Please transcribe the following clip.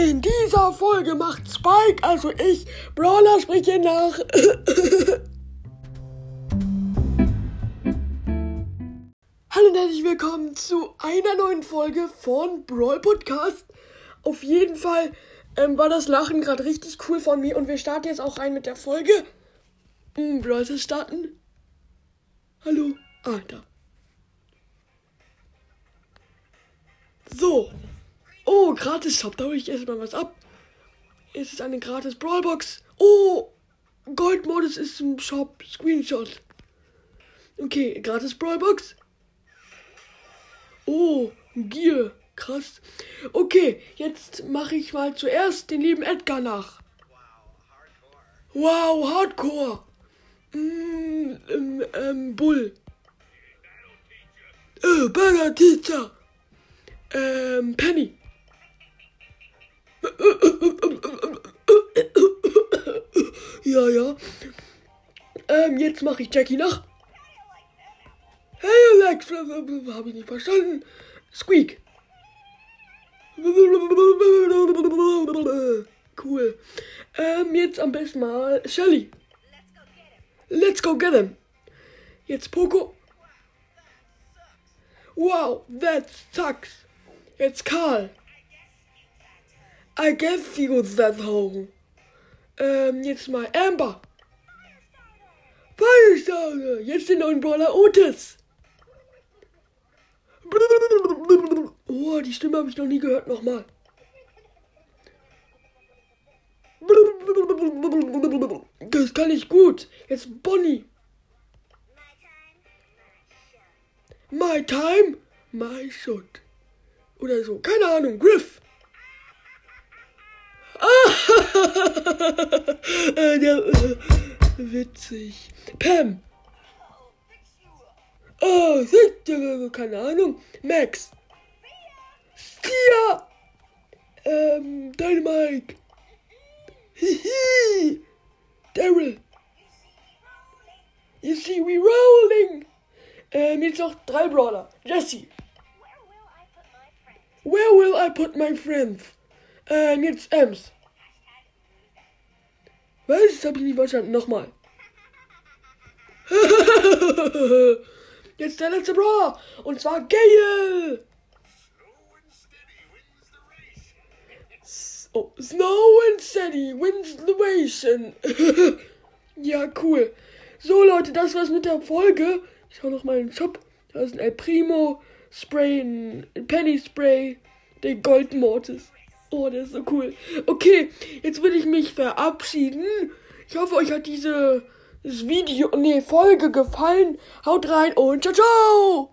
In dieser Folge macht Spike, also ich, Brawler spreche nach. Hallo und herzlich willkommen zu einer neuen Folge von Brawl Podcast. Auf jeden Fall ähm, war das Lachen gerade richtig cool von mir und wir starten jetzt auch rein mit der Folge. Hm, Brawl starten. Hallo. Ah, da. So. Oh, gratis Shop. Da hole ich erstmal was ab. Es ist eine gratis Brawlbox. Oh, Goldmodus ist im Shop. Screenshot. Okay, gratis Brawlbox. Oh, Gier. Krass. Okay, jetzt mache ich mal zuerst den lieben Edgar nach. Wow, Hardcore. Mm, ähm, ähm, Bull. Äh, Burger Teacher. Ähm, Penny. Ja, ja. Ähm, jetzt mache ich Jackie nach. Hey Alex, habe ich nicht verstanden. Squeak. Cool. Ähm, jetzt am besten mal Shelly. Let's go get him. Jetzt Poco. Wow, that sucks. Jetzt Karl. I guess he was that home. Ähm, jetzt mal Amber. Firestarter. Jetzt den neuen Brawler Otis. Oh, die Stimme habe ich noch nie gehört. Nochmal. Das kann ich gut. Jetzt Bonnie. My time, my shot. Oder so. Keine Ahnung. Griff. Äh, witzig. Pam. Oh, keine Ahnung. Max. Stia. Ähm, Dynamite. Hihi. Daryl. You see, we rolling. Ähm, jetzt noch drei Brawler. Jesse. Where will I put my friends? Ähm, jetzt Ems. Was? Das hab ich nicht verstanden. Nochmal. jetzt der letzte Brawler. Und zwar Gale. Oh, Snow and Steady wins the race. ja, cool. So, Leute, das war's mit der Folge. Ich schau noch mal in den Shop. Da ist ein El Primo Spray, ein Penny Spray, der Gold Mortis. Oh, der ist so cool. Okay, jetzt will ich mich verabschieden. Ich hoffe, euch hat diese das Video, nee, Folge gefallen. Haut rein und ciao, ciao!